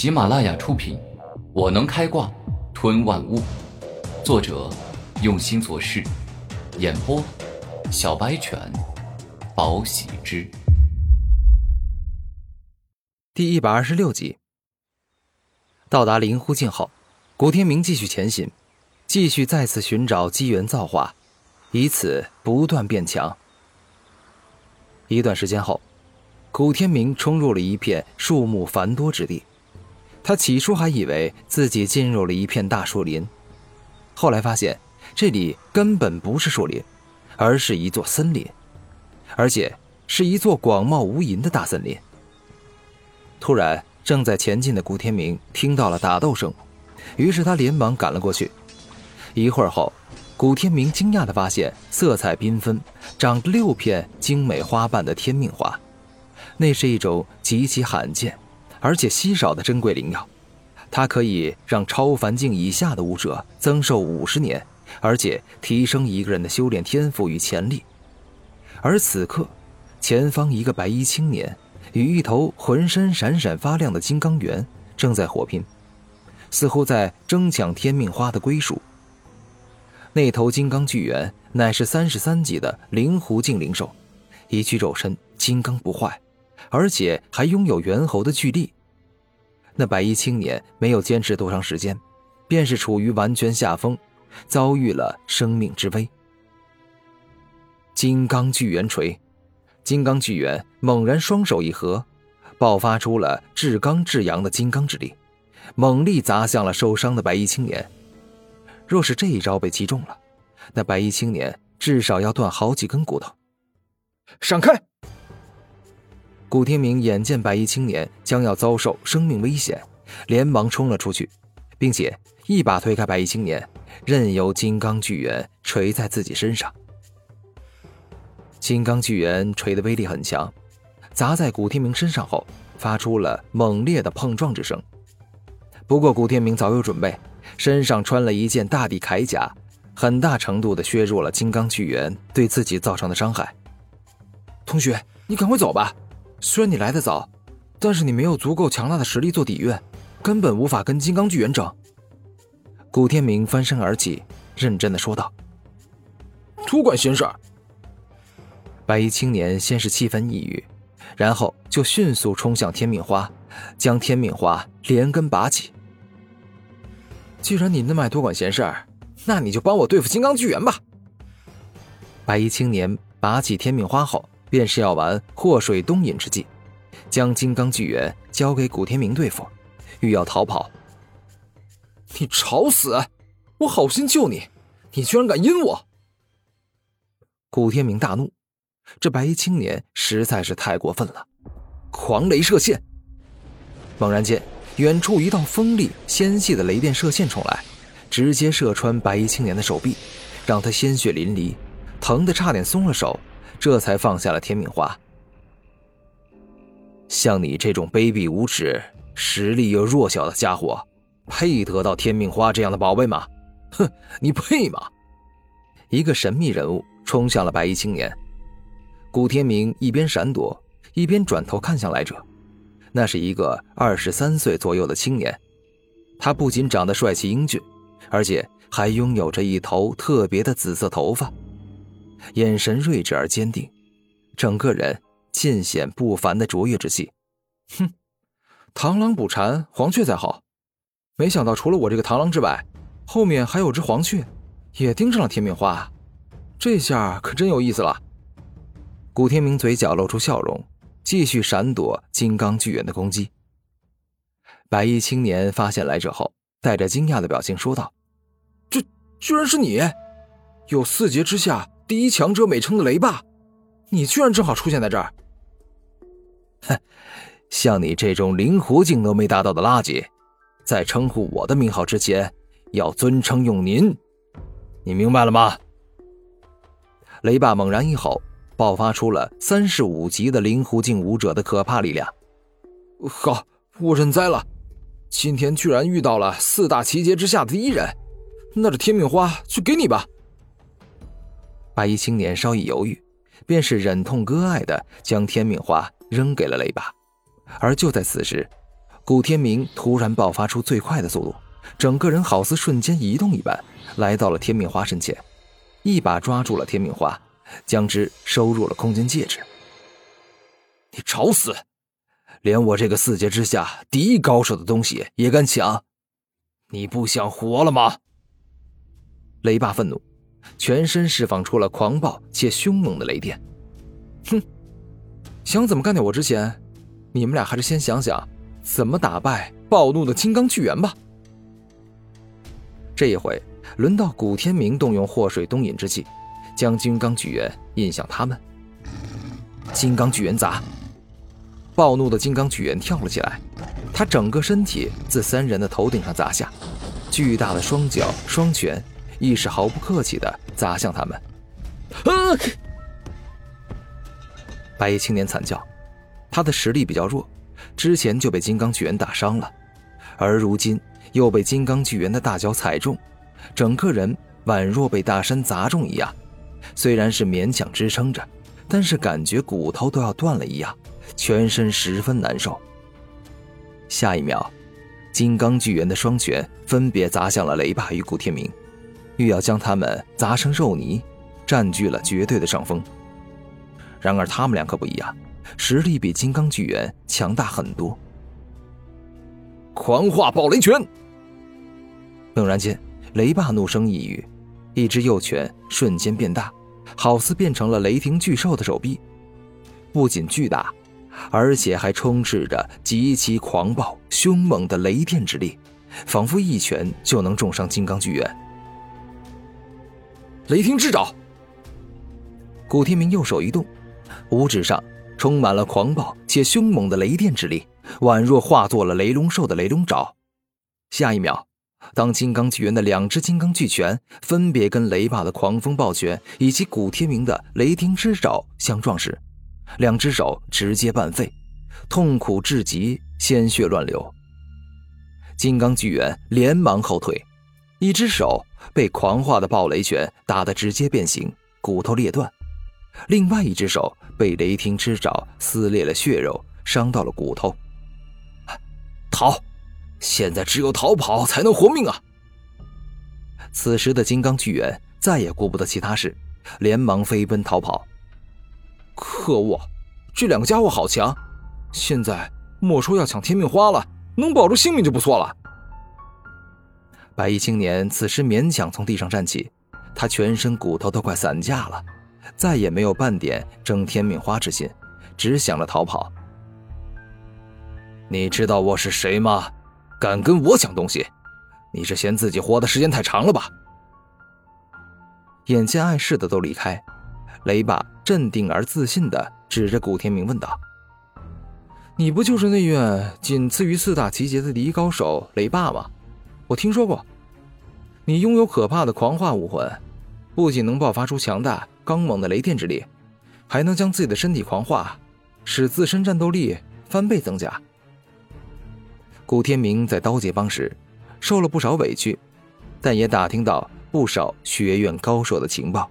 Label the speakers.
Speaker 1: 喜马拉雅出品，《我能开挂吞万物》，作者用心做事，演播小白犬，宝喜之。
Speaker 2: 第一百二十六集，到达灵狐境后，古天明继续前行，继续再次寻找机缘造化，以此不断变强。一段时间后。古天明冲入了一片树木繁多之地，他起初还以为自己进入了一片大树林，后来发现这里根本不是树林，而是一座森林，而且是一座广袤无垠的大森林。突然，正在前进的古天明听到了打斗声，于是他连忙赶了过去。一会儿后，古天明惊讶地发现，色彩缤纷、长着六片精美花瓣的天命花。那是一种极其罕见，而且稀少的珍贵灵药，它可以让超凡境以下的武者增寿五十年，而且提升一个人的修炼天赋与潜力。而此刻，前方一个白衣青年与一头浑身闪闪发亮的金刚猿正在火拼，似乎在争抢天命花的归属。那头金刚巨猿乃是三十三级的灵狐境灵兽，一具肉身金刚不坏。而且还拥有猿猴的巨力。那白衣青年没有坚持多长时间，便是处于完全下风，遭遇了生命之危。金刚巨猿锤，金刚巨猿猛然双手一合，爆发出了至刚至阳的金刚之力，猛力砸向了受伤的白衣青年。若是这一招被击中了，那白衣青年至少要断好几根骨头。
Speaker 3: 闪开！
Speaker 2: 古天明眼见白衣青年将要遭受生命危险，连忙冲了出去，并且一把推开白衣青年，任由金刚巨猿锤在自己身上。金刚巨猿锤的威力很强，砸在古天明身上后，发出了猛烈的碰撞之声。不过古天明早有准备，身上穿了一件大地铠甲，很大程度的削弱了金刚巨猿对自己造成的伤害。
Speaker 3: 同学，你赶快走吧。虽然你来的早，但是你没有足够强大的实力做底蕴，根本无法跟金刚巨猿争。
Speaker 2: 古天明翻身而起，认真的说道：“
Speaker 3: 多管闲事。”
Speaker 2: 白衣青年先是气愤抑郁，然后就迅速冲向天命花，将天命花连根拔起。
Speaker 3: 既然你那么爱多管闲事儿，那你就帮我对付金刚巨猿吧。
Speaker 2: 白衣青年拔起天命花后。便是要玩祸水东引之计，将金刚巨猿交给古天明对付，欲要逃跑。
Speaker 3: 你吵死！我好心救你，你居然敢阴我！
Speaker 2: 古天明大怒，这白衣青年实在是太过分了。狂雷射线！猛然间，远处一道锋利纤细的雷电射线冲来，直接射穿白衣青年的手臂，让他鲜血淋漓，疼得差点松了手。这才放下了天命花。像你这种卑鄙无耻、实力又弱小的家伙，配得到天命花这样的宝贝吗？哼，你配吗？一个神秘人物冲向了白衣青年。古天明一边闪躲，一边转头看向来者。那是一个二十三岁左右的青年，他不仅长得帅气英俊，而且还拥有着一头特别的紫色头发。眼神睿智而坚定，整个人尽显不凡的卓越之气。
Speaker 3: 哼，螳螂捕蝉，黄雀在后。没想到除了我这个螳螂之外，后面还有只黄雀，也盯上了天命花。这下可真有意思了。
Speaker 2: 古天明嘴角露出笑容，继续闪躲金刚巨猿的攻击。白衣青年发现来者后，带着惊讶的表情说道：“
Speaker 3: 这居然是你！有四劫之下。”第一强者美称的雷霸，你居然正好出现在这儿！
Speaker 2: 哼，像你这种灵狐境都没达到的垃圾，在称呼我的名号之前，要尊称用您，你明白了吗？雷霸猛然一吼，爆发出了三十五级的灵狐境武者的可怕力量。
Speaker 3: 好，我认栽了。今天居然遇到了四大奇劫之下的第一人，那这天命花就给你吧。
Speaker 2: 白衣青年稍一犹豫，便是忍痛割爱的将天命花扔给了雷霸。而就在此时，古天明突然爆发出最快的速度，整个人好似瞬间移动一般，来到了天命花身前，一把抓住了天命花，将之收入了空间戒指。
Speaker 3: 你找死！连我这个四阶之下第一高手的东西也敢抢，你不想活了吗？
Speaker 2: 雷霸愤怒，全身释放出了狂暴且凶猛的雷电。
Speaker 3: 哼，想怎么干掉我之前，你们俩还是先想想。怎么打败暴怒的金刚巨猿吧？
Speaker 2: 这一回轮到古天明动用祸水东引之计，将金刚巨猿引向他们。金刚巨猿砸！暴怒的金刚巨猿跳了起来，他整个身体自三人的头顶上砸下，巨大的双脚双拳亦是毫不客气的砸向他们。啊！白衣青年惨叫，他的实力比较弱。之前就被金刚巨猿打伤了，而如今又被金刚巨猿的大脚踩中，整个人宛若被大山砸中一样。虽然是勉强支撑着，但是感觉骨头都要断了一样，全身十分难受。下一秒，金刚巨猿的双拳分别砸向了雷霸与古天明，欲要将他们砸成肉泥，占据了绝对的上风。然而他们俩可不一样。实力比金刚巨猿强大很多。
Speaker 3: 狂化暴雷拳！
Speaker 2: 猛然间，雷霸怒声一语，一只右拳瞬间变大，好似变成了雷霆巨兽的手臂。不仅巨大，而且还充斥着极其狂暴、凶猛的雷电之力，仿佛一拳就能重伤金刚巨猿。
Speaker 3: 雷霆之爪！
Speaker 2: 古天明右手一动，五指上。充满了狂暴且凶猛的雷电之力，宛若化作了雷龙兽的雷龙爪。下一秒，当金刚巨猿的两只金刚巨拳分别跟雷霸的狂风暴拳以及古天明的雷霆之爪相撞时，两只手直接半废，痛苦至极，鲜血乱流。金刚巨猿连忙后退，一只手被狂化的暴雷拳打得直接变形，骨头裂断。另外一只手被雷霆之爪撕裂了血肉，伤到了骨头。
Speaker 3: 逃！现在只有逃跑才能活命啊！
Speaker 2: 此时的金刚巨猿再也顾不得其他事，连忙飞奔逃跑。
Speaker 3: 可恶，这两个家伙好强！现在莫说要抢天命花了，能保住性命就不错了。
Speaker 2: 白衣青年此时勉强从地上站起，他全身骨头都快散架了。再也没有半点争天命花之心，只想着逃跑。
Speaker 3: 你知道我是谁吗？敢跟我抢东西？你是嫌自己活的时间太长了吧？
Speaker 2: 眼见碍事的都离开，雷霸镇定而自信地指着古天明问道：“
Speaker 3: 你不就是内院仅次于四大奇杰的第一高手雷霸吗？我听说过，你拥有可怕的狂化武魂，不仅能爆发出强大。”刚猛的雷电之力，还能将自己的身体狂化，使自身战斗力翻倍增加。
Speaker 2: 古天明在刀界帮时受了不少委屈，但也打听到不少学院高手的情报。